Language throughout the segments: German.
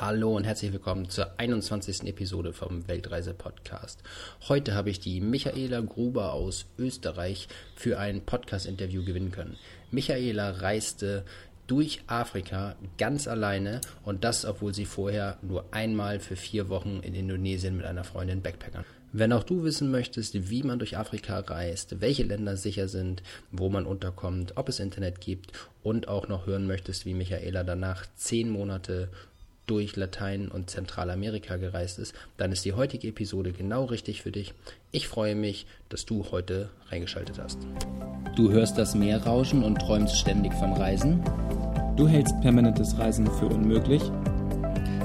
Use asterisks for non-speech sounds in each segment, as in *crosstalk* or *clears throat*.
Hallo und herzlich willkommen zur 21. Episode vom Weltreise Podcast. Heute habe ich die Michaela Gruber aus Österreich für ein Podcast-Interview gewinnen können. Michaela reiste durch Afrika ganz alleine und das, obwohl sie vorher nur einmal für vier Wochen in Indonesien mit einer Freundin backpackern. Wenn auch du wissen möchtest, wie man durch Afrika reist, welche Länder sicher sind, wo man unterkommt, ob es Internet gibt und auch noch hören möchtest, wie Michaela danach zehn Monate durch Latein und Zentralamerika gereist ist, dann ist die heutige Episode genau richtig für dich. Ich freue mich, dass du heute reingeschaltet hast. Du hörst das Meer rauschen und träumst ständig vom Reisen? Du hältst permanentes Reisen für unmöglich?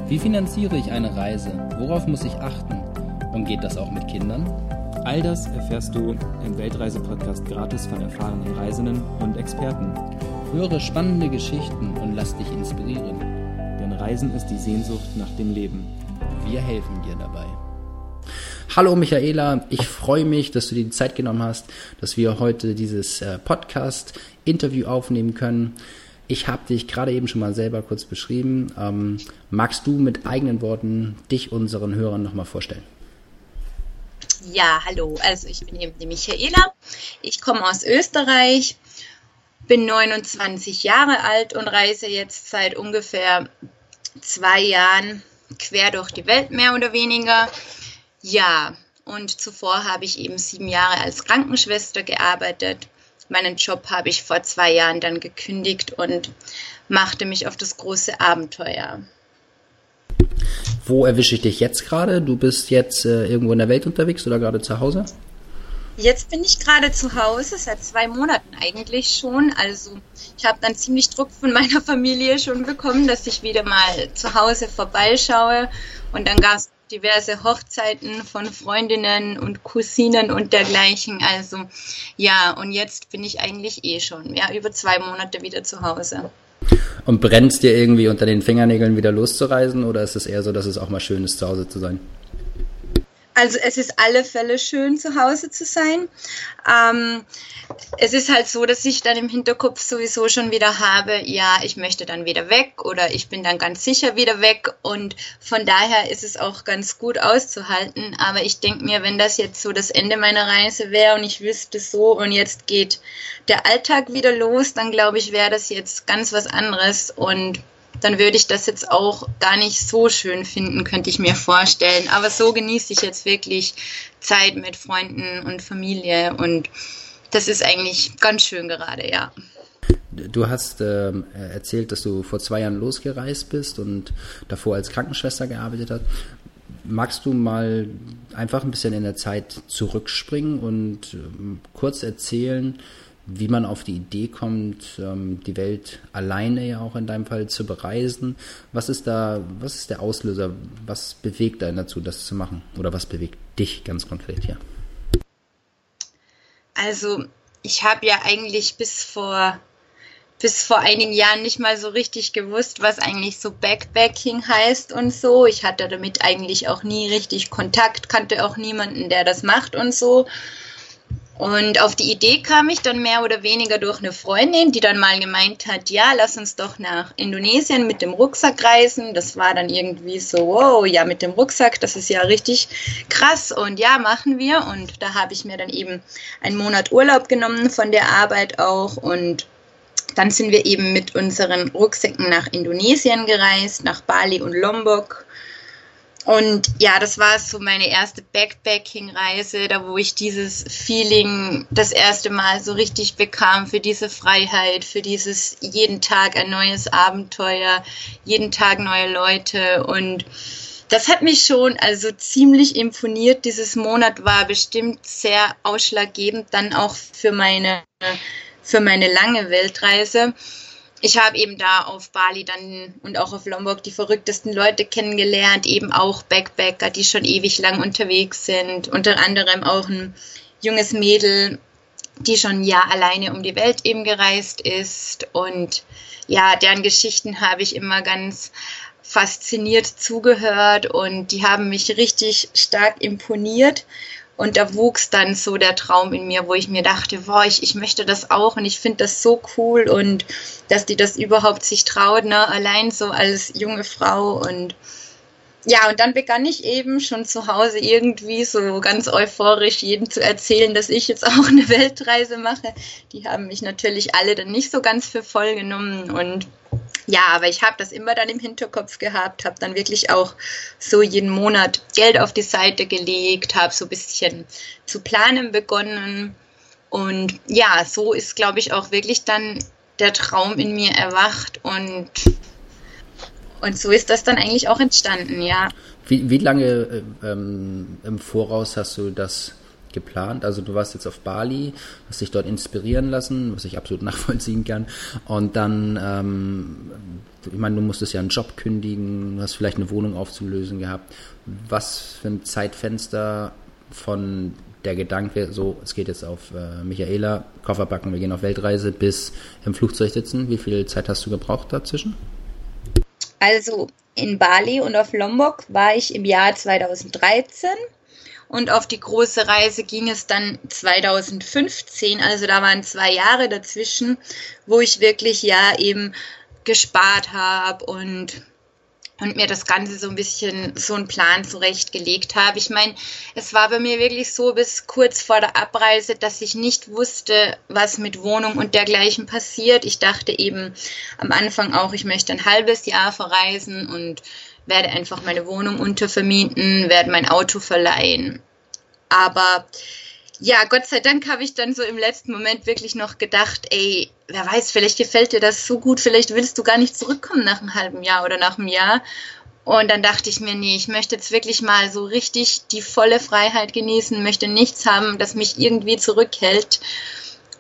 Wie finanziere ich eine Reise? Worauf muss ich achten? Und geht das auch mit Kindern? All das erfährst du im Weltreise-Podcast gratis von erfahrenen Reisenden und Experten. Höre spannende Geschichten und lass dich inspirieren. Reisen ist die Sehnsucht nach dem Leben. Wir helfen dir dabei. Hallo Michaela, ich freue mich, dass du dir die Zeit genommen hast, dass wir heute dieses äh, Podcast-Interview aufnehmen können. Ich habe dich gerade eben schon mal selber kurz beschrieben. Ähm, magst du mit eigenen Worten dich unseren Hörern nochmal vorstellen? Ja, hallo. Also ich bin eben die Michaela. Ich komme aus Österreich, bin 29 Jahre alt und reise jetzt seit ungefähr zwei Jahren quer durch die Welt mehr oder weniger. Ja, und zuvor habe ich eben sieben Jahre als Krankenschwester gearbeitet. Meinen Job habe ich vor zwei Jahren dann gekündigt und machte mich auf das große Abenteuer. Wo erwische ich dich jetzt gerade? Du bist jetzt äh, irgendwo in der Welt unterwegs oder gerade zu Hause? Jetzt bin ich gerade zu Hause, seit zwei Monaten eigentlich schon. Also ich habe dann ziemlich Druck von meiner Familie schon bekommen, dass ich wieder mal zu Hause vorbeischaue. Und dann gab es diverse Hochzeiten von Freundinnen und Cousinen und dergleichen. Also ja, und jetzt bin ich eigentlich eh schon, ja, über zwei Monate wieder zu Hause. Und brennt dir irgendwie unter den Fingernägeln wieder loszureisen oder ist es eher so, dass es auch mal schön ist, zu Hause zu sein? Also es ist alle Fälle schön, zu Hause zu sein. Ähm, es ist halt so, dass ich dann im Hinterkopf sowieso schon wieder habe, ja, ich möchte dann wieder weg oder ich bin dann ganz sicher wieder weg und von daher ist es auch ganz gut auszuhalten. Aber ich denke mir, wenn das jetzt so das Ende meiner Reise wäre und ich wüsste so und jetzt geht der Alltag wieder los, dann glaube ich, wäre das jetzt ganz was anderes und dann würde ich das jetzt auch gar nicht so schön finden, könnte ich mir vorstellen. Aber so genieße ich jetzt wirklich Zeit mit Freunden und Familie und das ist eigentlich ganz schön gerade, ja. Du hast äh, erzählt, dass du vor zwei Jahren losgereist bist und davor als Krankenschwester gearbeitet hast. Magst du mal einfach ein bisschen in der Zeit zurückspringen und äh, kurz erzählen, wie man auf die Idee kommt, ähm, die Welt alleine ja auch in deinem Fall zu bereisen. Was ist da, was ist der Auslöser? Was bewegt einen dazu, das zu machen? Oder was bewegt dich ganz konkret hier? Also, ich habe ja eigentlich bis vor bis vor einigen Jahren nicht mal so richtig gewusst, was eigentlich so Backpacking heißt und so. Ich hatte damit eigentlich auch nie richtig Kontakt, kannte auch niemanden, der das macht und so. Und auf die Idee kam ich dann mehr oder weniger durch eine Freundin, die dann mal gemeint hat, ja, lass uns doch nach Indonesien mit dem Rucksack reisen. Das war dann irgendwie so, wow, ja, mit dem Rucksack, das ist ja richtig krass. Und ja, machen wir. Und da habe ich mir dann eben einen Monat Urlaub genommen von der Arbeit auch. Und dann sind wir eben mit unseren Rucksäcken nach Indonesien gereist, nach Bali und Lombok. Und ja, das war so meine erste Backpacking-Reise, da wo ich dieses Feeling das erste Mal so richtig bekam für diese Freiheit, für dieses jeden Tag ein neues Abenteuer, jeden Tag neue Leute und das hat mich schon also ziemlich imponiert. Dieses Monat war bestimmt sehr ausschlaggebend dann auch für meine, für meine lange Weltreise ich habe eben da auf Bali dann und auch auf Lombok die verrücktesten Leute kennengelernt, eben auch Backpacker, die schon ewig lang unterwegs sind, unter anderem auch ein junges Mädel, die schon ein Jahr alleine um die Welt eben gereist ist. Und ja, deren Geschichten habe ich immer ganz fasziniert zugehört und die haben mich richtig stark imponiert Und da wuchs dann so der Traum in mir, wo ich mir dachte, boah, ich, ich möchte das auch und ich finde das so cool und dass die das überhaupt sich traut, ne, allein so als junge Frau und ja, und dann begann ich eben schon zu Hause irgendwie so ganz euphorisch jedem zu erzählen, dass ich jetzt auch eine Weltreise mache. Die haben mich natürlich alle dann nicht so ganz für voll genommen. Und ja, aber ich habe das immer dann im Hinterkopf gehabt, habe dann wirklich auch so jeden Monat Geld auf die Seite gelegt, habe so ein bisschen zu planen begonnen. Und ja, so ist, glaube ich, auch wirklich dann der Traum in mir erwacht. Und und so ist das dann eigentlich auch entstanden, ja. Wie, wie lange äh, ähm, im Voraus hast du das geplant? Also du warst jetzt auf Bali, hast dich dort inspirieren lassen, was ich absolut *laughs* nachvollziehen kann. Und dann, ähm, ich meine, du musstest ja einen Job kündigen, hast vielleicht eine Wohnung aufzulösen gehabt. Was für ein Zeitfenster von der Gedanke, so, es geht jetzt auf äh, Michaela, Koffer backen, wir gehen auf Weltreise, bis im Flugzeug sitzen. Wie viel Zeit hast du gebraucht dazwischen? Also in Bali und auf Lombok war ich im Jahr 2013 und auf die große Reise ging es dann 2015. Also da waren zwei Jahre dazwischen, wo ich wirklich ja eben gespart habe und und mir das Ganze so ein bisschen so einen Plan zurechtgelegt habe. Ich meine, es war bei mir wirklich so bis kurz vor der Abreise, dass ich nicht wusste, was mit Wohnung und dergleichen passiert. Ich dachte eben am Anfang auch, ich möchte ein halbes Jahr verreisen und werde einfach meine Wohnung untervermieten, werde mein Auto verleihen. Aber ja, Gott sei Dank habe ich dann so im letzten Moment wirklich noch gedacht, ey, wer weiß, vielleicht gefällt dir das so gut, vielleicht willst du gar nicht zurückkommen nach einem halben Jahr oder nach einem Jahr. Und dann dachte ich mir, nee, ich möchte jetzt wirklich mal so richtig die volle Freiheit genießen, möchte nichts haben, das mich irgendwie zurückhält.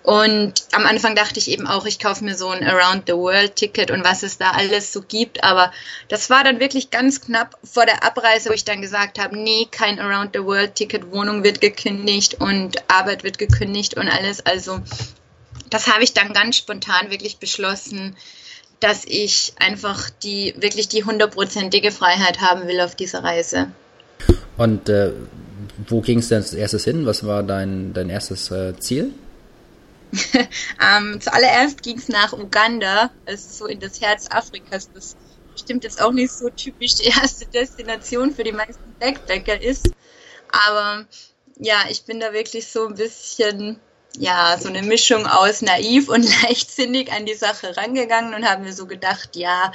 Und am Anfang dachte ich eben auch, ich kaufe mir so ein Around the World Ticket und was es da alles so gibt. Aber das war dann wirklich ganz knapp vor der Abreise, wo ich dann gesagt habe, nee, kein Around the World Ticket, Wohnung wird gekündigt und Arbeit wird gekündigt und alles. Also das habe ich dann ganz spontan wirklich beschlossen, dass ich einfach die wirklich die hundertprozentige Freiheit haben will auf dieser Reise. Und äh, wo ging es denn als erstes hin? Was war dein, dein erstes äh, Ziel? *laughs* ähm, zuallererst ging es nach Uganda, also so in das Herz Afrikas, das bestimmt jetzt auch nicht so typisch. Die erste Destination für die meisten Backpacker ist. Aber ja, ich bin da wirklich so ein bisschen ja, so eine Mischung aus naiv und *laughs* leichtsinnig an die Sache rangegangen und haben mir so gedacht, ja,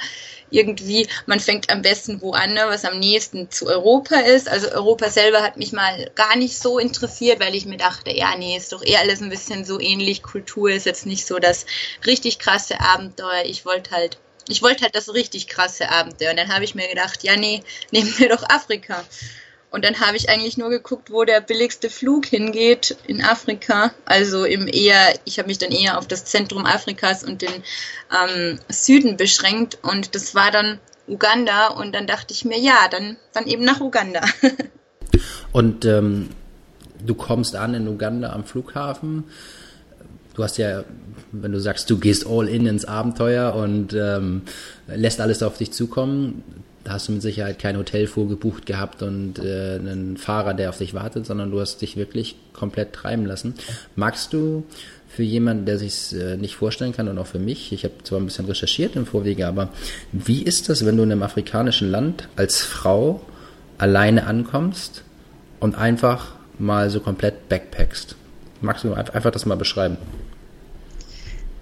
irgendwie, man fängt am besten wo an, ne, was am nächsten zu Europa ist. Also Europa selber hat mich mal gar nicht so interessiert, weil ich mir dachte, ja, nee, ist doch eher alles ein bisschen so ähnlich. Kultur ist jetzt nicht so das richtig krasse Abenteuer. Ich wollte halt ich wollte halt das richtig krasse Abenteuer. Und dann habe ich mir gedacht, ja, nee, nehmen wir doch Afrika. Und dann habe ich eigentlich nur geguckt, wo der billigste Flug hingeht in Afrika. Also im eher, ich habe mich dann eher auf das Zentrum Afrikas und den ähm, Süden beschränkt. Und das war dann Uganda. Und dann dachte ich mir, ja, dann, dann eben nach Uganda. *laughs* und ähm, du kommst an in Uganda am Flughafen. Du hast ja, wenn du sagst, du gehst all in ins Abenteuer und ähm, lässt alles auf dich zukommen, da hast du mit Sicherheit kein Hotel vorgebucht gehabt und äh, einen Fahrer, der auf dich wartet, sondern du hast dich wirklich komplett treiben lassen. Magst du für jemanden, der sich äh, nicht vorstellen kann und auch für mich, ich habe zwar ein bisschen recherchiert im Vorwege, aber wie ist das, wenn du in einem afrikanischen Land als Frau alleine ankommst und einfach mal so komplett backpackst? Magst du einfach das mal beschreiben?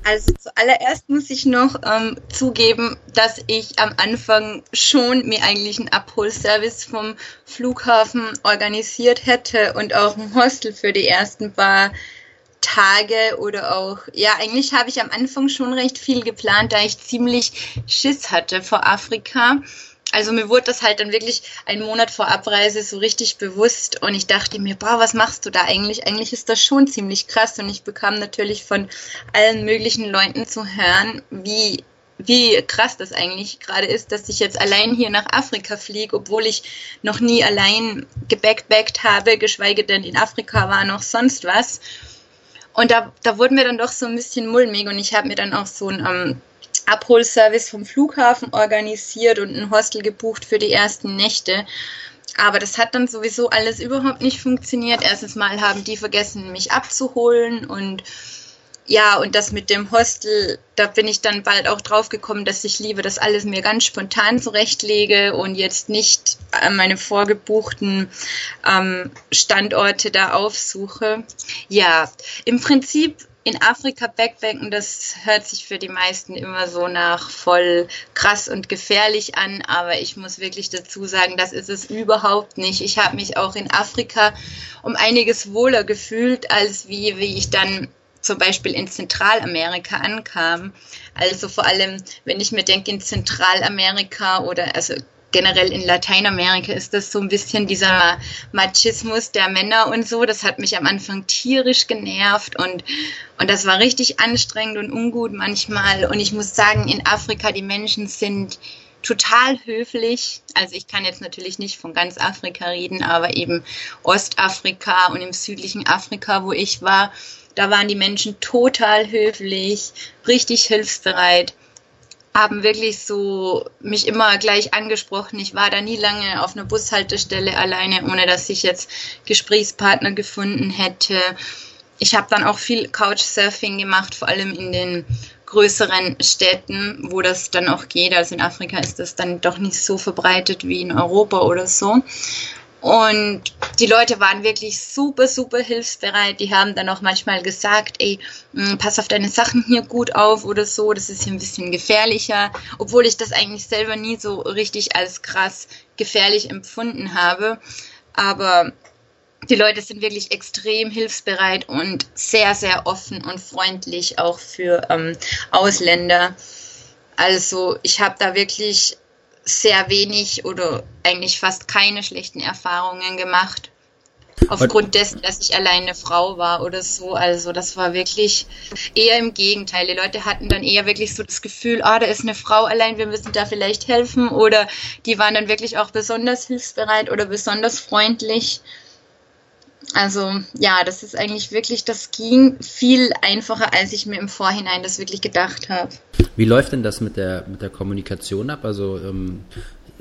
Also zuallererst muss ich noch ähm, zugeben, dass ich am Anfang schon mir eigentlich einen Abholservice vom Flughafen organisiert hätte und auch ein Hostel für die ersten paar Tage oder auch, ja, eigentlich habe ich am Anfang schon recht viel geplant, da ich ziemlich Schiss hatte vor Afrika also mir wurde das halt dann wirklich einen Monat vor Abreise so richtig bewusst und ich dachte mir, boah, was machst du da eigentlich? Eigentlich ist das schon ziemlich krass und ich bekam natürlich von allen möglichen Leuten zu hören, wie wie krass das eigentlich gerade ist, dass ich jetzt allein hier nach Afrika fliege, obwohl ich noch nie allein gebackbackt habe, geschweige denn in Afrika war noch sonst was. Und da, da wurde mir dann doch so ein bisschen mulmig und ich habe mir dann auch so ein ähm, Abholservice vom Flughafen organisiert und ein Hostel gebucht für die ersten Nächte. Aber das hat dann sowieso alles überhaupt nicht funktioniert. Erstens mal haben die vergessen, mich abzuholen und ja, und das mit dem Hostel, da bin ich dann bald auch drauf gekommen, dass ich lieber das alles mir ganz spontan zurechtlege und jetzt nicht meine vorgebuchten ähm, Standorte da aufsuche. Ja, im Prinzip in Afrika Backpacken, das hört sich für die meisten immer so nach voll krass und gefährlich an, aber ich muss wirklich dazu sagen, das ist es überhaupt nicht. Ich habe mich auch in Afrika um einiges wohler gefühlt, als wie, wie ich dann zum Beispiel in Zentralamerika ankam. Also vor allem, wenn ich mir denke, in Zentralamerika oder also generell in Lateinamerika ist das so ein bisschen dieser Machismus der Männer und so. Das hat mich am Anfang tierisch genervt und, und das war richtig anstrengend und ungut manchmal. Und ich muss sagen, in Afrika, die Menschen sind total höflich. Also ich kann jetzt natürlich nicht von ganz Afrika reden, aber eben Ostafrika und im südlichen Afrika, wo ich war, da waren die Menschen total höflich, richtig hilfsbereit haben wirklich so mich immer gleich angesprochen. Ich war da nie lange auf einer Bushaltestelle alleine, ohne dass ich jetzt Gesprächspartner gefunden hätte. Ich habe dann auch viel Couchsurfing gemacht, vor allem in den größeren Städten, wo das dann auch geht. Also in Afrika ist das dann doch nicht so verbreitet wie in Europa oder so. Und die Leute waren wirklich super, super hilfsbereit. Die haben dann auch manchmal gesagt, ey, hm, pass auf deine Sachen hier gut auf oder so, das ist hier ein bisschen gefährlicher. Obwohl ich das eigentlich selber nie so richtig als krass gefährlich empfunden habe. Aber die Leute sind wirklich extrem hilfsbereit und sehr, sehr offen und freundlich auch für ähm, Ausländer. Also ich habe da wirklich sehr wenig oder eigentlich fast keine schlechten Erfahrungen gemacht. Aufgrund dessen, dass ich alleine eine Frau war oder so. Also das war wirklich eher im Gegenteil. Die Leute hatten dann eher wirklich so das Gefühl, ah, da ist eine Frau allein, wir müssen da vielleicht helfen. Oder die waren dann wirklich auch besonders hilfsbereit oder besonders freundlich. Also ja, das ist eigentlich wirklich, das ging viel einfacher, als ich mir im Vorhinein das wirklich gedacht habe. Wie läuft denn das mit der, mit der Kommunikation ab? Also ähm,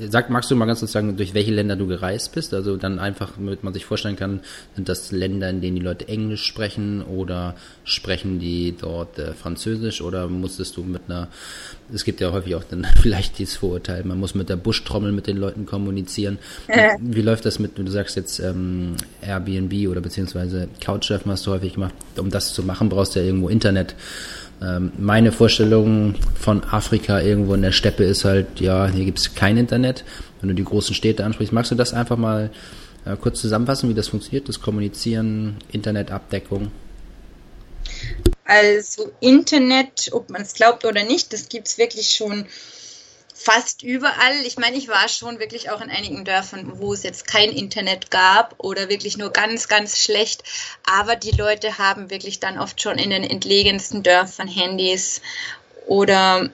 Sag, magst du mal ganz kurz sagen, durch welche Länder du gereist bist? Also dann einfach, damit man sich vorstellen kann, sind das Länder, in denen die Leute Englisch sprechen oder sprechen die dort äh, Französisch oder musstest du mit einer, es gibt ja häufig auch dann *laughs* vielleicht dieses Vorurteil, man muss mit der Buschtrommel mit den Leuten kommunizieren. *laughs* Wie läuft das mit, du sagst jetzt ähm, Airbnb oder beziehungsweise Couchsurfen hast du häufig gemacht. Um das zu machen, brauchst du ja irgendwo Internet. Ähm, meine Vorstellung von Afrika irgendwo in der Steppe ist halt, ja, hier gibt es kein Internet. Wenn du die großen Städte ansprichst, magst du das einfach mal äh, kurz zusammenfassen, wie das funktioniert, das Kommunizieren, Internetabdeckung? Also Internet, ob man es glaubt oder nicht, das gibt es wirklich schon fast überall. Ich meine, ich war schon wirklich auch in einigen Dörfern, wo es jetzt kein Internet gab oder wirklich nur ganz, ganz schlecht. Aber die Leute haben wirklich dann oft schon in den entlegensten Dörfern Handys oder,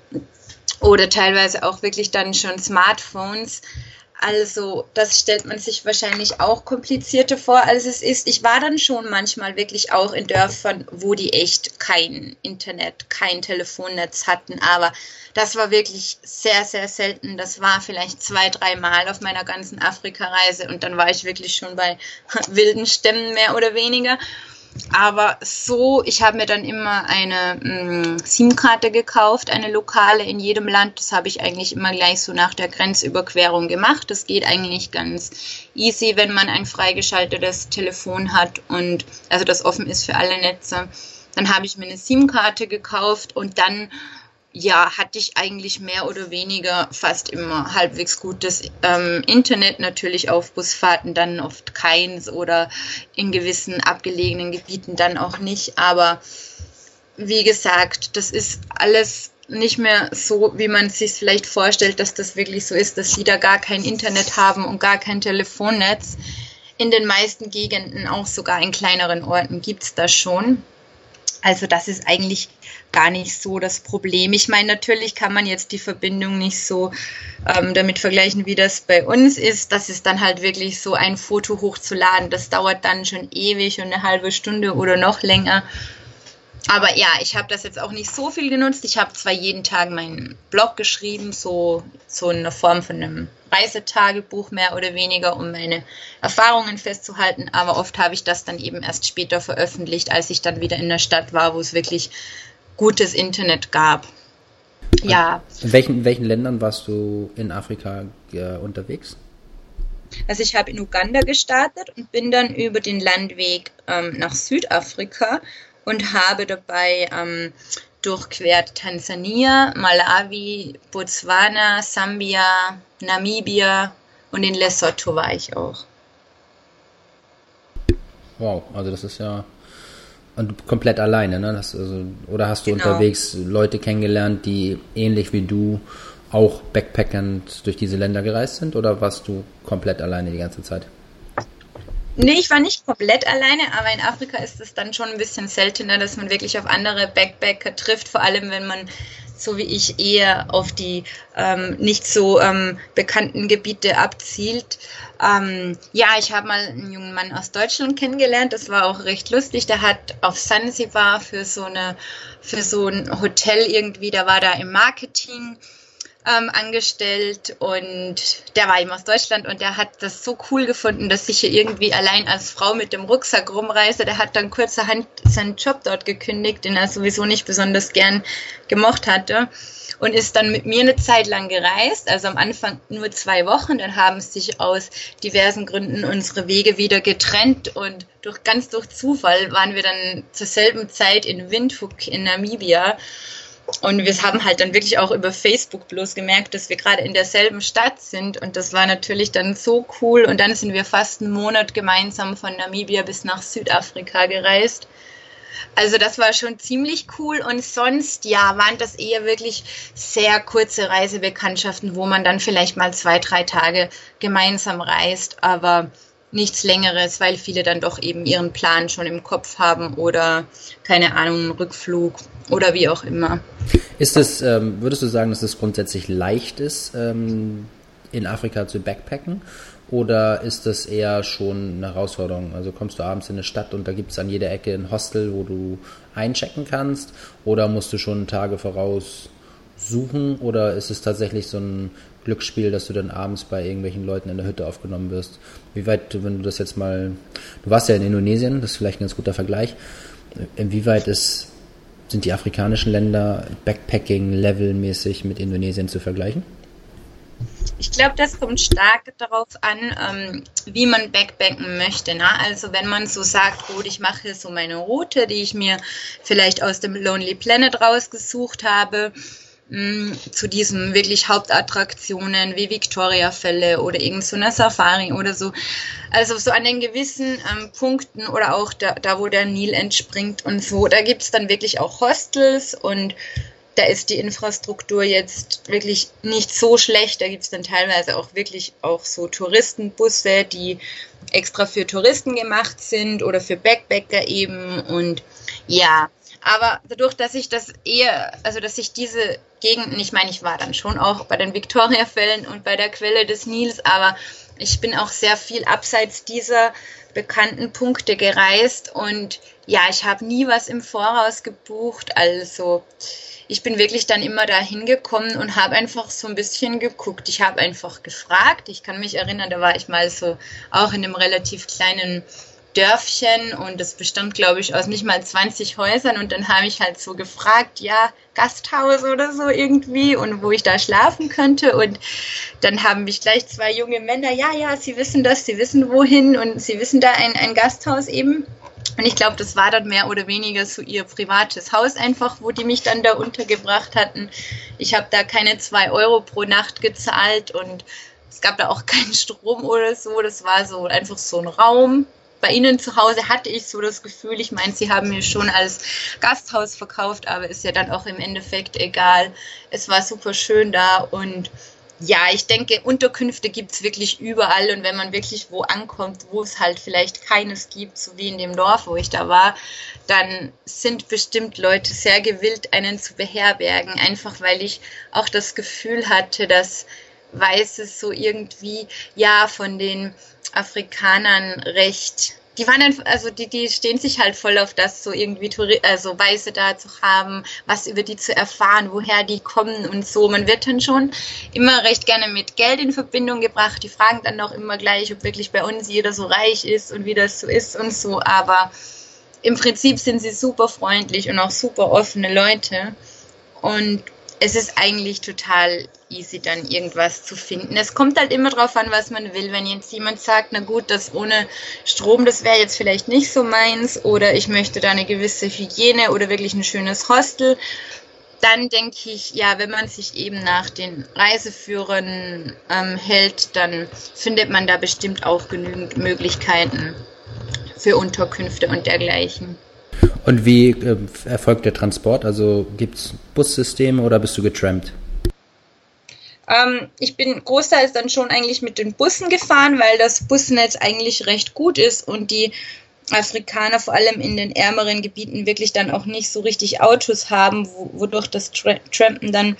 oder teilweise auch wirklich dann schon Smartphones. Also, das stellt man sich wahrscheinlich auch komplizierter vor, als es ist. Ich war dann schon manchmal wirklich auch in Dörfern, wo die echt kein Internet, kein Telefonnetz hatten. Aber das war wirklich sehr, sehr selten. Das war vielleicht zwei, drei Mal auf meiner ganzen Afrika-Reise und dann war ich wirklich schon bei *laughs* wilden Stämmen mehr oder weniger. Aber so, ich habe mir dann immer eine mm, SIM-Karte gekauft, eine lokale in jedem Land. Das habe ich eigentlich immer gleich so nach der Grenzüberquerung gemacht. Das geht eigentlich ganz easy, wenn man ein freigeschaltetes Telefon hat und also das offen ist für alle Netze. Dann habe ich mir eine SIM-Karte gekauft und dann ja, hatte ich eigentlich mehr oder weniger fast immer halbwegs gutes ähm, Internet, natürlich auf Busfahrten dann oft keins oder in gewissen abgelegenen Gebieten dann auch nicht. Aber wie gesagt, das ist alles nicht mehr so, wie man sich vielleicht vorstellt, dass das wirklich so ist, dass sie da gar kein Internet haben und gar kein Telefonnetz. In den meisten Gegenden, auch sogar in kleineren Orten, gibt's das schon. Also das ist eigentlich gar nicht so das Problem. Ich meine, natürlich kann man jetzt die Verbindung nicht so ähm, damit vergleichen, wie das bei uns ist. Das ist dann halt wirklich so ein Foto hochzuladen. Das dauert dann schon ewig und eine halbe Stunde oder noch länger. Aber ja, ich habe das jetzt auch nicht so viel genutzt. Ich habe zwar jeden Tag meinen Blog geschrieben, so, so in der Form von einem Reisetagebuch mehr oder weniger, um meine Erfahrungen festzuhalten. Aber oft habe ich das dann eben erst später veröffentlicht, als ich dann wieder in der Stadt war, wo es wirklich gutes Internet gab. Ja. In welchen, in welchen Ländern warst du in Afrika äh, unterwegs? Also ich habe in Uganda gestartet und bin dann über den Landweg ähm, nach Südafrika und habe dabei ähm, durchquert Tansania, Malawi, Botswana, Sambia, Namibia und in Lesotho war ich auch. Wow, also das ist ja und komplett alleine, ne? Das, also, oder hast du genau. unterwegs Leute kennengelernt, die ähnlich wie du auch backpackend durch diese Länder gereist sind oder warst du komplett alleine die ganze Zeit? Nee, ich war nicht komplett alleine, aber in Afrika ist es dann schon ein bisschen seltener, dass man wirklich auf andere Backpacker trifft, vor allem wenn man so wie ich eher auf die ähm, nicht so ähm, bekannten Gebiete abzielt. Ähm, ja, ich habe mal einen jungen Mann aus Deutschland kennengelernt, das war auch recht lustig. Der hat auf Sansibar für so eine für so ein Hotel irgendwie, da war da im Marketing ähm, angestellt und der war eben aus Deutschland und der hat das so cool gefunden, dass ich hier irgendwie allein als Frau mit dem Rucksack rumreise. Der hat dann kurzerhand seinen Job dort gekündigt, den er sowieso nicht besonders gern gemocht hatte und ist dann mit mir eine Zeit lang gereist, also am Anfang nur zwei Wochen, dann haben sich aus diversen Gründen unsere Wege wieder getrennt und durch ganz durch Zufall waren wir dann zur selben Zeit in Windhoek in Namibia und wir haben halt dann wirklich auch über Facebook bloß gemerkt, dass wir gerade in derselben Stadt sind. Und das war natürlich dann so cool. Und dann sind wir fast einen Monat gemeinsam von Namibia bis nach Südafrika gereist. Also das war schon ziemlich cool. Und sonst, ja, waren das eher wirklich sehr kurze Reisebekanntschaften, wo man dann vielleicht mal zwei, drei Tage gemeinsam reist. Aber nichts Längeres, weil viele dann doch eben ihren Plan schon im Kopf haben oder keine Ahnung, Rückflug oder wie auch immer. Ist es, ähm, würdest du sagen, dass es grundsätzlich leicht ist, ähm, in Afrika zu backpacken? Oder ist das eher schon eine Herausforderung? Also kommst du abends in eine Stadt und da gibt es an jeder Ecke ein Hostel, wo du einchecken kannst? Oder musst du schon Tage voraus suchen? Oder ist es tatsächlich so ein Glücksspiel, dass du dann abends bei irgendwelchen Leuten in der Hütte aufgenommen wirst. Wie weit, wenn du das jetzt mal, du warst ja in Indonesien, das ist vielleicht ein ganz guter Vergleich. Inwieweit ist, sind die afrikanischen Länder Backpacking-levelmäßig mit Indonesien zu vergleichen? Ich glaube, das kommt stark darauf an, ähm, wie man backpacken möchte. Ne? Also wenn man so sagt, gut, ich mache so meine Route, die ich mir vielleicht aus dem Lonely Planet rausgesucht habe, zu diesen wirklich Hauptattraktionen wie Victoria-Fälle oder irgend so eine Safari oder so. Also so an den gewissen ähm, Punkten oder auch da, da, wo der Nil entspringt und so, da gibt es dann wirklich auch Hostels und da ist die Infrastruktur jetzt wirklich nicht so schlecht. Da gibt es dann teilweise auch wirklich auch so Touristenbusse, die extra für Touristen gemacht sind oder für Backpacker eben und ja, aber dadurch, dass ich das eher, also dass ich diese Gegenden, ich meine, ich war dann schon auch bei den Victoria-Fällen und bei der Quelle des Nils, aber ich bin auch sehr viel abseits dieser bekannten Punkte gereist und ja, ich habe nie was im Voraus gebucht. Also ich bin wirklich dann immer da hingekommen und habe einfach so ein bisschen geguckt. Ich habe einfach gefragt. Ich kann mich erinnern, da war ich mal so auch in einem relativ kleinen Dörfchen und es bestand, glaube ich, aus nicht mal 20 Häusern und dann habe ich halt so gefragt, ja, Gasthaus oder so irgendwie und wo ich da schlafen könnte und dann haben mich gleich zwei junge Männer, ja, ja, sie wissen das, sie wissen wohin und sie wissen da ein, ein Gasthaus eben. Und ich glaube, das war dann mehr oder weniger so ihr privates Haus einfach, wo die mich dann da untergebracht hatten. Ich habe da keine zwei Euro pro Nacht gezahlt und es gab da auch *laughs* keinen Strom oder so. Das war so einfach so ein Raum, bei Ihnen zu Hause hatte ich so das Gefühl, ich meine, Sie haben mir schon als Gasthaus verkauft, aber ist ja dann auch im Endeffekt egal. Es war super schön da und ja, ich denke, Unterkünfte gibt es wirklich überall und wenn man wirklich wo ankommt, wo es halt vielleicht keines gibt, so wie in dem Dorf, wo ich da war, dann sind bestimmt Leute sehr gewillt, einen zu beherbergen, einfach weil ich auch das Gefühl hatte, dass Weiße so irgendwie ja von den Afrikanern recht die waren dann, also die, die stehen sich halt voll auf das, so irgendwie also Weiße da zu haben, was über die zu erfahren, woher die kommen und so. Man wird dann schon immer recht gerne mit Geld in Verbindung gebracht. Die fragen dann auch immer gleich, ob wirklich bei uns jeder so reich ist und wie das so ist und so. Aber im Prinzip sind sie super freundlich und auch super offene Leute. Und es ist eigentlich total easy, dann irgendwas zu finden. Es kommt halt immer drauf an, was man will. Wenn jetzt jemand sagt, na gut, das ohne Strom, das wäre jetzt vielleicht nicht so meins, oder ich möchte da eine gewisse Hygiene oder wirklich ein schönes Hostel, dann denke ich, ja, wenn man sich eben nach den Reiseführern ähm, hält, dann findet man da bestimmt auch genügend Möglichkeiten für Unterkünfte und dergleichen. Und wie äh, erfolgt der Transport? Also gibt es Bussysteme oder bist du getrampt? Ähm, ich bin großteils dann schon eigentlich mit den Bussen gefahren, weil das Busnetz eigentlich recht gut ist und die Afrikaner vor allem in den ärmeren Gebieten wirklich dann auch nicht so richtig Autos haben, wodurch das Tra Trampen dann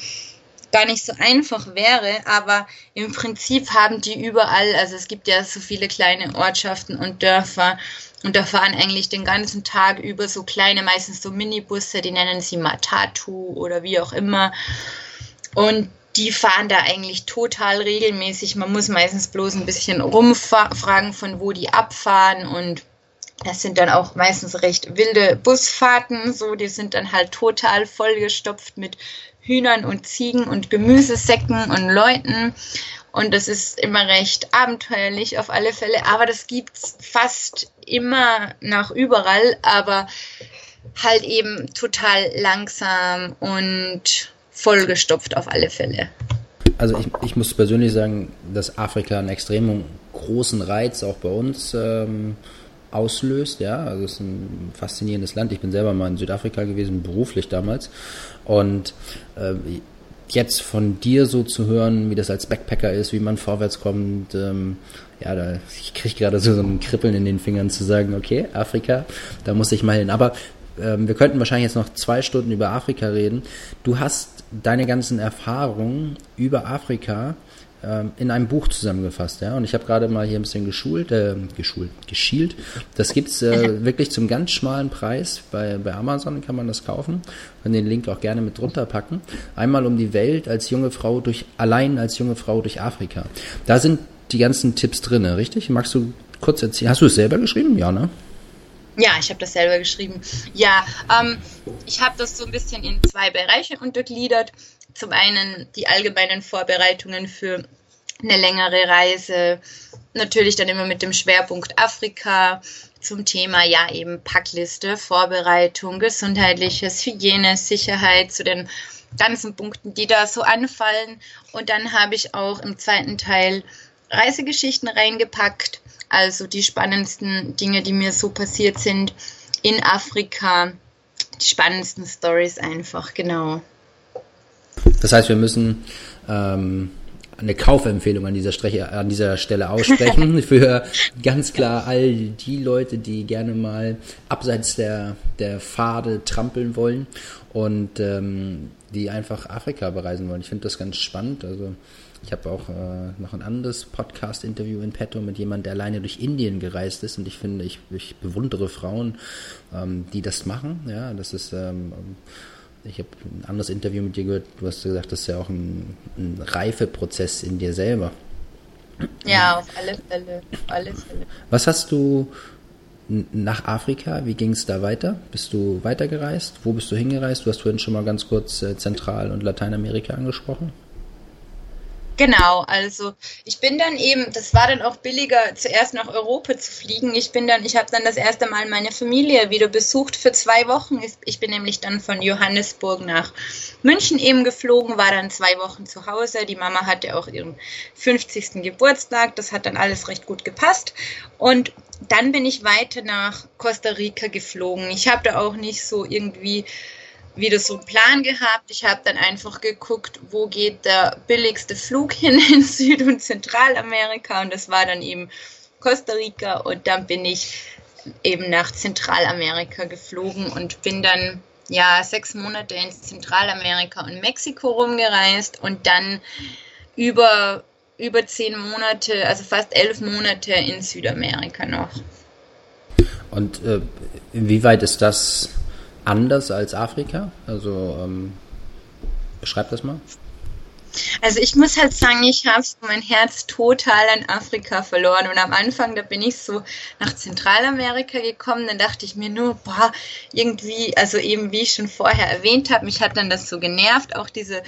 gar nicht so einfach wäre, aber im Prinzip haben die überall, also es gibt ja so viele kleine Ortschaften und Dörfer und da fahren eigentlich den ganzen Tag über so kleine, meistens so Minibusse, die nennen sie Matatu oder wie auch immer. Und die fahren da eigentlich total regelmäßig. Man muss meistens bloß ein bisschen rumfragen, von wo die abfahren und das sind dann auch meistens recht wilde Busfahrten, so die sind dann halt total vollgestopft mit Hühnern und Ziegen und Gemüsesäcken und Leuten. Und das ist immer recht abenteuerlich auf alle Fälle. Aber das gibt's fast immer nach überall, aber halt eben total langsam und vollgestopft auf alle Fälle. Also ich, ich muss persönlich sagen, dass Afrika einen extrem großen Reiz auch bei uns ähm, auslöst. Ja, also es ist ein faszinierendes Land. Ich bin selber mal in Südafrika gewesen, beruflich damals. Und äh, jetzt von dir so zu hören, wie das als Backpacker ist, wie man vorwärts kommt, ähm, ja, da, ich kriege gerade so, so ein Kribbeln in den Fingern zu sagen, okay, Afrika, da muss ich mal hin. Aber ähm, wir könnten wahrscheinlich jetzt noch zwei Stunden über Afrika reden. Du hast deine ganzen Erfahrungen über Afrika ähm, in einem Buch zusammengefasst, ja. Und ich habe gerade mal hier ein bisschen geschult, äh, geschult, geschielt. Das gibt's äh, *laughs* wirklich zum ganz schmalen Preis. Bei, bei Amazon kann man das kaufen. Können den Link auch gerne mit drunter packen. Einmal um die Welt als junge Frau durch, allein als junge Frau durch Afrika. Da sind die ganzen Tipps drin, richtig? Magst du kurz erzählen? Hast du es selber geschrieben? Ja, ne? Ja, ich habe das selber geschrieben. Ja, ähm, ich habe das so ein bisschen in zwei Bereiche untergliedert. Zum einen die allgemeinen Vorbereitungen für eine längere Reise, natürlich dann immer mit dem Schwerpunkt Afrika zum Thema ja eben Packliste, Vorbereitung, gesundheitliches, Hygiene, Sicherheit zu den ganzen Punkten, die da so anfallen. Und dann habe ich auch im zweiten Teil Reisegeschichten reingepackt, also die spannendsten Dinge, die mir so passiert sind in Afrika, die spannendsten Stories einfach, genau. Das heißt, wir müssen ähm, eine Kaufempfehlung an dieser, Streche, an dieser Stelle aussprechen *laughs* für ganz klar all die Leute, die gerne mal abseits der, der Pfade trampeln wollen und ähm, die einfach Afrika bereisen wollen. Ich finde das ganz spannend. Also ich habe auch äh, noch ein anderes Podcast-Interview in petto mit jemand, der alleine durch Indien gereist ist und ich finde, ich, ich bewundere Frauen, ähm, die das machen. Ja, das ist ähm, ich habe ein anderes Interview mit dir gehört, du hast gesagt, das ist ja auch ein, ein Reifeprozess in dir selber. Ja, auf alle Fälle. Auf alle Fälle. Was hast du nach Afrika? Wie ging es da weiter? Bist du weitergereist? Wo bist du hingereist? Du hast vorhin schon mal ganz kurz äh, Zentral- und Lateinamerika angesprochen. Genau, also ich bin dann eben, das war dann auch billiger, zuerst nach Europa zu fliegen. Ich bin dann, ich habe dann das erste Mal meine Familie wieder besucht für zwei Wochen. Ich bin nämlich dann von Johannesburg nach München eben geflogen, war dann zwei Wochen zu Hause. Die Mama hatte auch ihren 50. Geburtstag, das hat dann alles recht gut gepasst. Und dann bin ich weiter nach Costa Rica geflogen. Ich habe da auch nicht so irgendwie wieder so einen Plan gehabt. Ich habe dann einfach geguckt, wo geht der billigste Flug *laughs* hin in Süd- und Zentralamerika und das war dann eben Costa Rica und dann bin ich eben nach Zentralamerika geflogen und bin dann ja sechs Monate in Zentralamerika und Mexiko rumgereist und dann über über zehn Monate, also fast elf Monate in Südamerika noch. Und äh, inwieweit ist das anders als Afrika? Also ähm, beschreib das mal. Also ich muss halt sagen, ich habe mein Herz total an Afrika verloren. Und am Anfang, da bin ich so nach Zentralamerika gekommen, dann dachte ich mir nur, boah, irgendwie, also eben wie ich schon vorher erwähnt habe, mich hat dann das so genervt, auch diese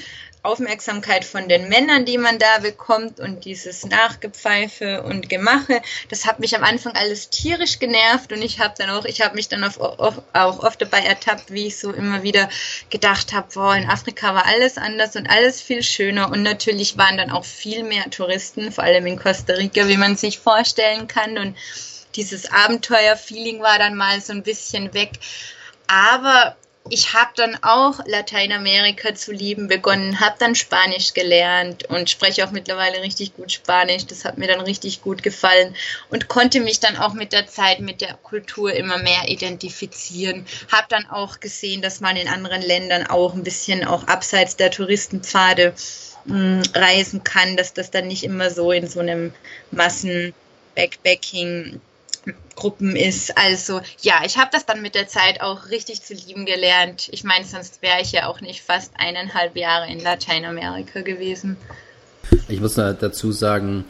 Aufmerksamkeit von den Männern, die man da bekommt und dieses Nachgepfeife und Gemache, das hat mich am Anfang alles tierisch genervt und ich habe dann auch, ich habe mich dann auch oft dabei ertappt, wie ich so immer wieder gedacht habe, boah, in Afrika war alles anders und alles viel schöner und natürlich waren dann auch viel mehr Touristen, vor allem in Costa Rica, wie man sich vorstellen kann und dieses Abenteuer-Feeling war dann mal so ein bisschen weg. Aber ich habe dann auch Lateinamerika zu lieben begonnen, habe dann Spanisch gelernt und spreche auch mittlerweile richtig gut Spanisch. Das hat mir dann richtig gut gefallen und konnte mich dann auch mit der Zeit mit der Kultur immer mehr identifizieren. Habe dann auch gesehen, dass man in anderen Ländern auch ein bisschen auch abseits der Touristenpfade mh, hm, reisen kann, dass das dann nicht immer so in so einem Massen Backpacking Gruppen ist. Also ja, ich habe das dann mit der Zeit auch richtig zu lieben gelernt. Ich meine, sonst wäre ich ja auch nicht fast eineinhalb Jahre in Lateinamerika gewesen. Ich muss dazu sagen,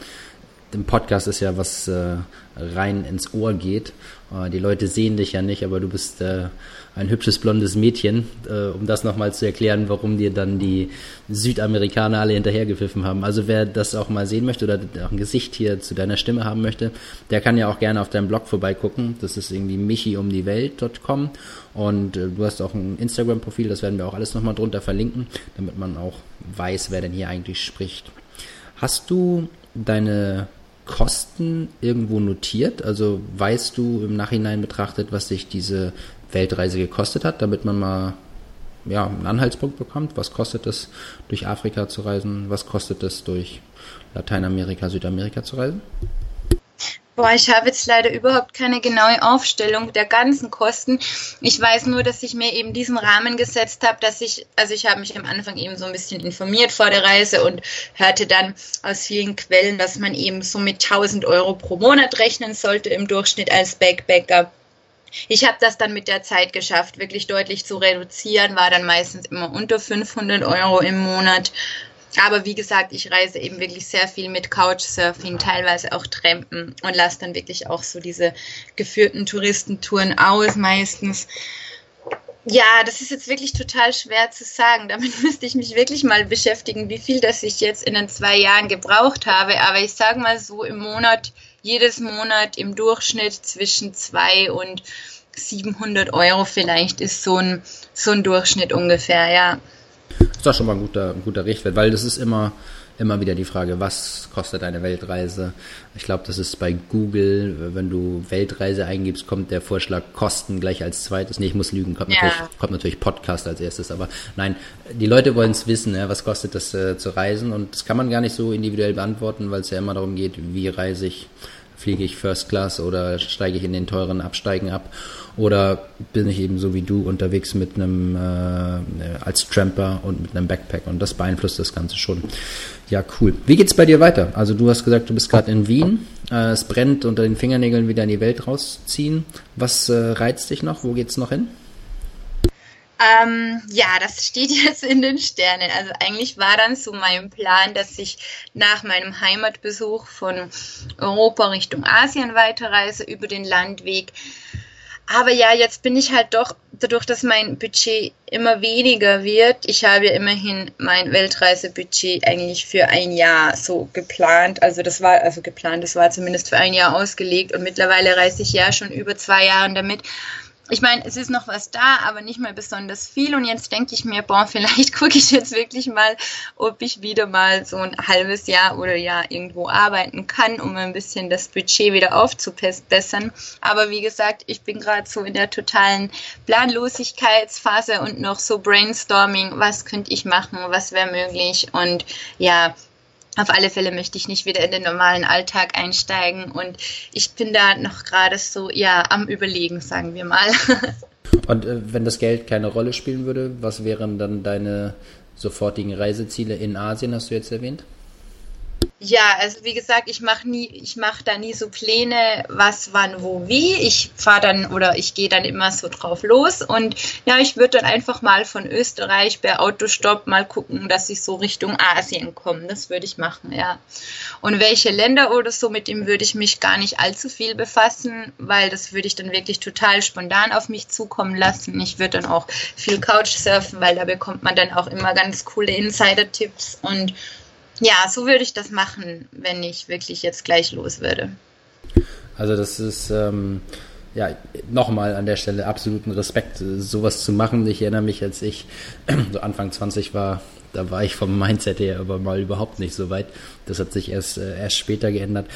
im Podcast ist ja was äh, rein ins Ohr geht. Äh, die Leute sehen dich ja nicht, aber du bist äh, ein hübsches blondes Mädchen, äh, um das nochmal zu erklären, warum dir dann die Südamerikaner alle hinterhergepfiffen haben. Also wer das auch mal sehen möchte oder auch ein Gesicht hier zu deiner Stimme haben möchte, der kann ja auch gerne auf deinem Blog vorbeigucken. Das ist irgendwie michiumdiewelt.com und äh, du hast auch ein Instagram-Profil, das werden wir auch alles nochmal drunter verlinken, damit man auch weiß, wer denn hier eigentlich spricht. Hast du deine Kosten irgendwo notiert? Also weißt du im Nachhinein betrachtet, was sich diese Weltreise gekostet hat, damit man mal ja, einen Anhaltspunkt bekommt. Was kostet es, durch Afrika zu reisen? Was kostet es, durch Lateinamerika, Südamerika zu reisen? Boah, ich habe jetzt leider überhaupt keine genaue Aufstellung der ganzen Kosten. Ich weiß nur, dass ich mir eben diesen Rahmen gesetzt habe, dass ich, also ich habe mich am Anfang eben so ein bisschen informiert vor der Reise und hörte dann aus vielen Quellen, dass man eben so mit 1000 Euro pro Monat rechnen sollte im Durchschnitt als Backpacker. Ich habe das dann mit der Zeit geschafft, wirklich deutlich zu reduzieren, war dann meistens immer unter 500 Euro im Monat. Aber wie gesagt, ich reise eben wirklich sehr viel mit Couchsurfing, teilweise auch Trampen und lasse dann wirklich auch so diese geführten Touristentouren aus meistens. Ja, das ist jetzt wirklich total schwer zu sagen. Damit *laughs* müsste ich mich wirklich mal beschäftigen, wie viel das ich jetzt in den zwei Jahren gebraucht habe. Aber ich sage mal so im Monat jedes Monat im Durchschnitt zwischen 2 und 700 Euro vielleicht ist so ein, so ein Durchschnitt ungefähr, ja. Das ist doch schon mal ein guter, ein guter Richtwert, weil das ist immer, immer wieder die Frage, was kostet eine Weltreise? Ich glaube, das ist bei Google, wenn du Weltreise eingibst, kommt der Vorschlag Kosten gleich als zweites. Nee, ich muss lügen, kommt, ja. natürlich, kommt natürlich Podcast als erstes, aber nein, die Leute wollen es wissen, ja, was kostet das äh, zu reisen und das kann man gar nicht so individuell beantworten, weil es ja immer darum geht, wie reise ich fliege ich First Class oder steige ich in den teuren Absteigen ab oder bin ich eben so wie du unterwegs mit einem äh, als Tramper und mit einem Backpack und das beeinflusst das Ganze schon. Ja, cool. Wie geht's bei dir weiter? Also du hast gesagt, du bist gerade in Wien. Äh, es brennt unter den Fingernägeln wieder in die Welt rausziehen. Was äh, reizt dich noch? Wo geht's noch hin? Ähm, ja, das steht *laughs* jetzt in den Sternen. Also eigentlich war dann so mein Plan, dass ich nach meinem Heimatbesuch von Europa Richtung Asien weiterreise über den Landweg. Aber ja, jetzt bin ich halt doch, dadurch, dass mein Budget immer weniger wird, ich habe ja immerhin mein Weltreisebudget eigentlich für ein Jahr so geplant. Also das war, also geplant, das war zumindest für ein Jahr ausgelegt und mittlerweile reise ich ja schon über zwei Jahre damit ich meine, es ist noch was da, aber nicht mal besonders viel. Und jetzt denke ich mir, boah, *laughs* vielleicht gucke ich jetzt wirklich mal, ob ich wieder mal so ein halbes Jahr oder Jahr irgendwo arbeiten kann, um ein bisschen das Budget wieder aufzubessern. Aber wie gesagt, ich bin gerade so in der totalen Planlosigkeitsphase und noch so Brainstorming, was könnte ich machen, was wäre möglich. Und ja, auf alle Fälle möchte ich nicht wieder in den normalen Alltag einsteigen und ich bin da noch gerade so, ja, am Überlegen, sagen wir mal. *laughs* Und äh, wenn das Geld keine Rolle spielen würde, was wären dann deine sofortigen Reiseziele in Asien, hast du jetzt erwähnt? Ja, also wie gesagt, ich mache nie, ich mache da nie so Pläne, was, wann, wo, wie. Ich fahre dann oder ich gehe dann immer so drauf los und ja, ich würde dann einfach mal von Österreich per Autostopp mal gucken, dass ich so Richtung Asien komme. Das würde ich machen, ja. Und welche Länder oder so, mit dem würde ich mich gar nicht allzu viel befassen, weil das würde ich dann wirklich total spontan auf mich zukommen lassen. Ich würde dann auch viel Couchsurfen, weil da bekommt man dann auch immer ganz coole Insider-Tipps und ja, so würde ich das machen, wenn ich wirklich jetzt gleich los würde. Also das ist ähm, ja nochmal an der Stelle absoluten Respekt, sowas zu machen. Ich erinnere mich, als ich *clears throat* so Anfang 20 war, da war ich vom Mindset her aber mal überhaupt nicht so weit. Das hat sich erst, äh, erst später geändert.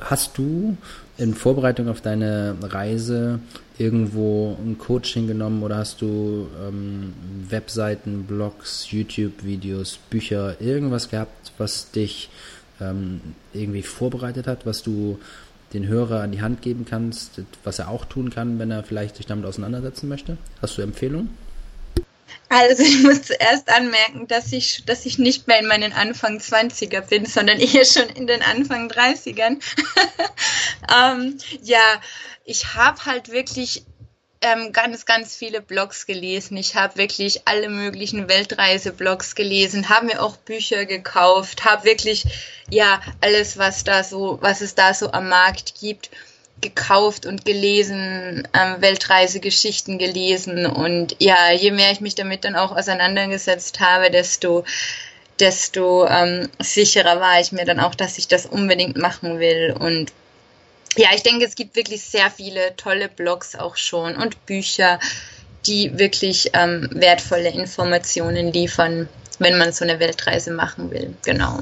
Hast du in Vorbereitung auf deine Reise irgendwo ein Coaching genommen oder hast du ähm, Webseiten, Blogs, YouTube-Videos, Bücher, irgendwas gehabt, was dich ähm, irgendwie vorbereitet hat, was du den Hörer an die Hand geben kannst, was er auch tun kann, wenn er vielleicht sich damit auseinandersetzen möchte? Hast du Empfehlungen? Also ich muss zuerst anmerken, dass ich, dass ich nicht mehr in meinen Anfang 20er bin, sondern *laughs* eher schon in den Anfang 30ern. *laughs* ähm, ja, ich habe halt wirklich ähm, ganz, ganz viele Blogs gelesen. Ich habe wirklich alle möglichen Weltreiseblogs gelesen, habe mir auch Bücher gekauft, habe wirklich ja alles, was da so, was es da so am Markt gibt gekauft und gelesen, ähm, Weltreisegeschichten gelesen und ja, je mehr ich mich damit dann auch auseinandergesetzt habe, desto desto ähm, sicherer war ich mir dann auch, dass ich das unbedingt machen will und ja, ich denke, es gibt wirklich sehr viele tolle Blogs auch schon und Bücher, die wirklich ähm, wertvolle Informationen liefern, wenn man so eine Weltreise machen will. Genau.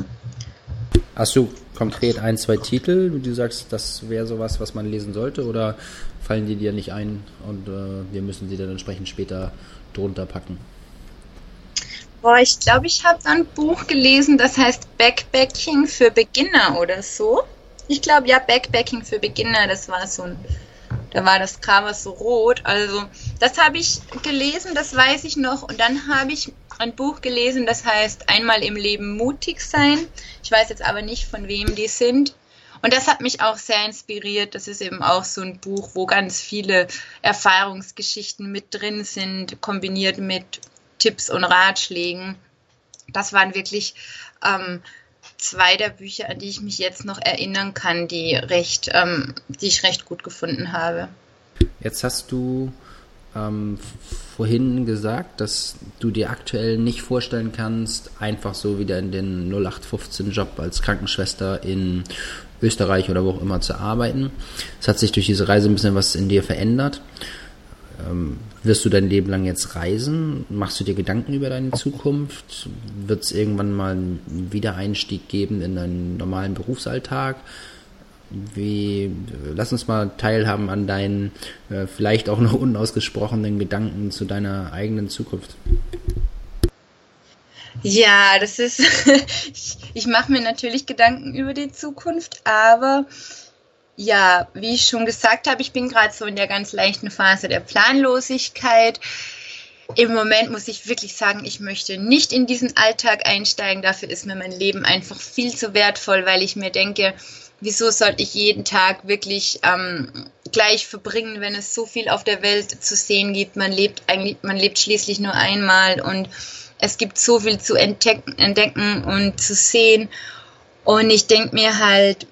Hast du konkret ein, zwei Titel, du sagst, das wäre sowas, was man lesen sollte, oder fallen die dir nicht ein und äh, wir müssen sie dann entsprechend später drunter packen? Boah, ich glaube, ich habe ein Buch gelesen, das heißt Backpacking für Beginner oder so. Ich glaube, ja, Backpacking für Beginner, das war so ein, da war das Cover so rot. Also, das habe ich gelesen, das weiß ich noch. Und dann habe ich ein Buch gelesen, das heißt Einmal im Leben mutig sein. Ich weiß jetzt aber nicht, von wem die sind. Und das hat mich auch sehr inspiriert. Das ist eben auch so ein Buch, wo ganz viele Erfahrungsgeschichten mit drin sind, kombiniert mit Tipps und Ratschlägen. Das waren wirklich ähm, zwei der Bücher, an die ich mich jetzt noch erinnern kann, die recht, ähm, die ich recht gut gefunden habe. Jetzt hast du ähm, vorhin gesagt, dass du dir aktuell nicht vorstellen kannst, einfach so wieder in den 0815-Job als Krankenschwester in Österreich oder wo auch immer zu arbeiten. Es hat sich durch diese Reise ein bisschen was in dir verändert. Ähm, wirst du dein Leben lang jetzt reisen? Machst du dir Gedanken über deine Zukunft? Wird es irgendwann mal einen Wiedereinstieg geben in deinen normalen Berufsalltag? Wie, lass uns mal teilhaben an deinen äh, vielleicht auch noch *laughs* unausgesprochenen Gedanken zu deiner eigenen Zukunft. Ja, das ist, *laughs* ich, ich mache mir natürlich Gedanken über die Zukunft, aber ja, wie ich schon gesagt habe, ich bin gerade so in der ganz leichten Phase der Planlosigkeit. Im Moment muss ich wirklich sagen, ich möchte nicht in diesen Alltag einsteigen. Dafür ist mir mein Leben einfach viel zu wertvoll, weil ich mir denke, wieso sollte ich jeden Tag wirklich ähm, gleich verbringen, wenn es so viel auf der Welt zu sehen gibt? Man lebt eigentlich, man lebt schließlich nur einmal und es gibt so viel zu entdecken, entdecken und zu sehen. Und ich denke mir halt,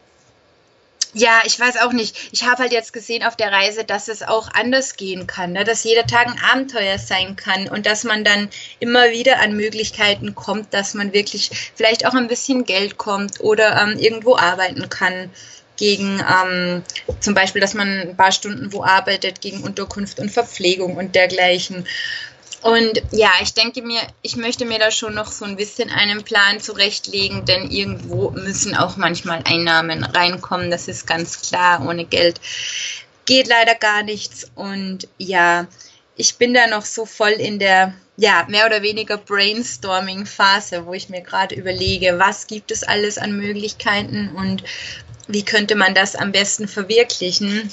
ja, ich weiß auch nicht. Ich habe halt jetzt gesehen auf der Reise, dass es auch anders gehen kann, ne? dass jeder Tag ein Abenteuer sein kann und dass man dann immer wieder an Möglichkeiten kommt, dass man wirklich vielleicht auch ein bisschen Geld kommt oder ähm, irgendwo arbeiten kann gegen ähm, zum Beispiel, dass man ein paar Stunden wo arbeitet, gegen Unterkunft und Verpflegung und dergleichen. Und ja, ich denke mir, ich möchte mir da schon noch so ein bisschen einen Plan zurechtlegen, denn irgendwo müssen auch manchmal Einnahmen reinkommen. Das ist ganz klar. Ohne Geld geht leider gar nichts. Und ja, ich bin da noch so voll in der, ja, mehr oder weniger Brainstorming-Phase, wo ich mir gerade überlege, was gibt es alles an Möglichkeiten und wie könnte man das am besten verwirklichen.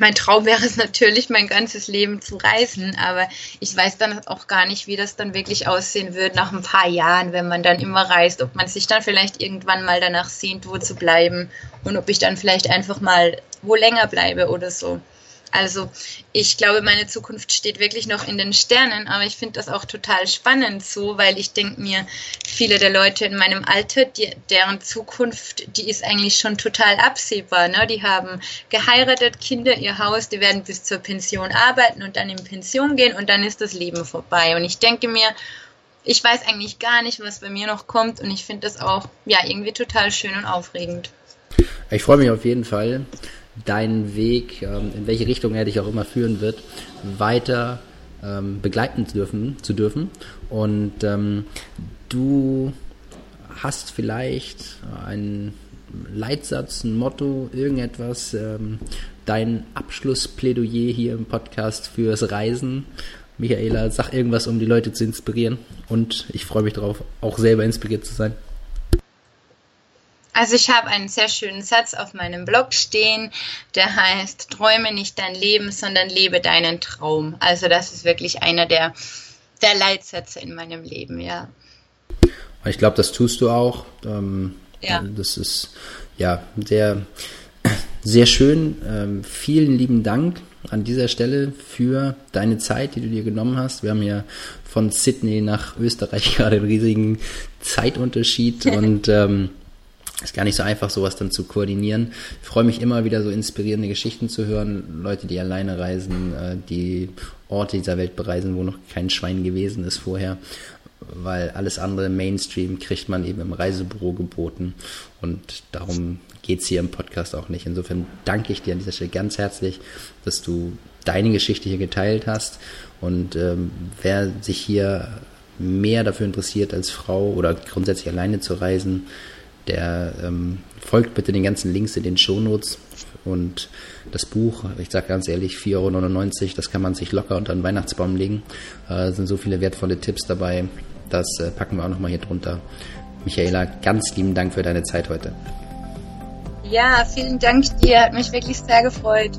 Mein Traum wäre es natürlich, mein ganzes Leben zu reisen, aber ich weiß dann auch gar nicht, wie das dann wirklich aussehen wird nach ein paar Jahren, wenn man dann immer reist, ob man sich dann vielleicht irgendwann mal danach sehnt, wo zu bleiben und ob ich dann vielleicht einfach mal wo länger bleibe oder so. Also ich glaube, meine Zukunft steht wirklich noch in den Sternen, aber ich finde das auch total spannend so, weil ich denke mir, viele der Leute in meinem Alter, die, deren Zukunft, die ist eigentlich schon total absehbar. Ne? Die haben geheiratet, Kinder, ihr Haus, die werden bis zur Pension arbeiten und dann in Pension gehen und dann ist das Leben vorbei. Und ich denke mir, ich weiß eigentlich gar nicht, was bei mir noch kommt und ich finde das auch ja irgendwie total schön und aufregend. Ich freue mich auf jeden Fall, deinen Weg, ähm, in welche Richtung er dich auch immer führen wird, weiter ähm, begleiten dürfen, zu dürfen. Und ähm, du hast vielleicht einen Leitsatz, ein Motto, irgendetwas, dein Abschlussplädoyer hier im Podcast fürs Reisen. Michaela, sag irgendwas, um die Leute zu inspirieren. Und ich freue mich darauf, auch selber inspiriert zu sein. Also ich habe einen sehr schönen Satz auf meinem Blog stehen, der heißt, träume nicht dein Leben, sondern lebe deinen Traum. Also das ist wirklich einer der, der Leitsätze in meinem Leben, ja. Ich glaube, das tust du auch. Ähm, ja. Das ist ja sehr, sehr schön. Ähm, vielen lieben Dank an dieser Stelle für deine Zeit, die du dir genommen hast. Wir haben ja von Sydney nach Österreich *laughs* gerade einen riesigen Zeitunterschied *laughs* und ähm, ist gar nicht so einfach, sowas dann zu koordinieren. Ich freue mich immer wieder, so inspirierende Geschichten zu hören. Leute, die alleine reisen, äh, die Orte dieser Welt bereisen, wo noch kein Schwein gewesen ist vorher. Weil alles andere Mainstream kriegt man eben im Reisebüro geboten. Und darum geht es hier im Podcast auch nicht. Insofern danke ich dir an dieser Stelle ganz herzlich, dass du deine Geschichte hier geteilt hast. Und ähm, wer sich hier mehr dafür interessiert, als Frau oder grundsätzlich alleine zu reisen, der ähm, folgt bitte den ganzen Links in den Shownotes und das Buch, ich sage ganz ehrlich, 4,99 Euro, das kann man sich locker unter den Weihnachtsbaum legen. Äh, sind so viele wertvolle Tipps dabei. Das äh, packen wir auch nochmal hier drunter. Michaela, ganz lieben Dank für deine Zeit heute. Ja, vielen Dank dir. Hat mich wirklich sehr gefreut.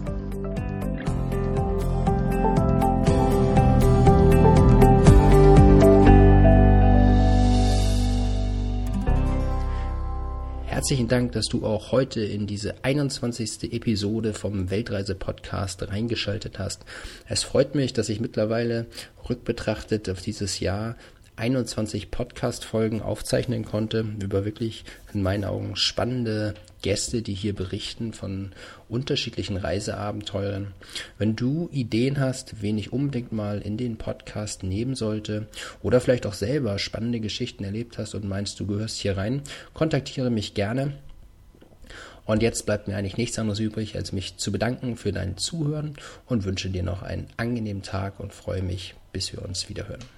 Herzlichen Dank, dass du auch heute in diese 21. Episode vom Weltreise-Podcast reingeschaltet hast. Es freut mich, dass ich mittlerweile rückbetrachtet auf dieses Jahr 21 Podcast-Folgen aufzeichnen konnte über wirklich in meinen Augen spannende Gäste, die hier berichten von unterschiedlichen Reiseabenteuern. Wenn du Ideen hast, wen ich unbedingt mal in den Podcast nehmen sollte oder vielleicht auch selber spannende Geschichten erlebt hast und meinst, du gehörst hier rein, kontaktiere mich gerne. Und jetzt bleibt mir eigentlich nichts anderes übrig, als mich zu bedanken für dein Zuhören und wünsche dir noch einen angenehmen Tag und freue mich, bis wir uns wieder hören.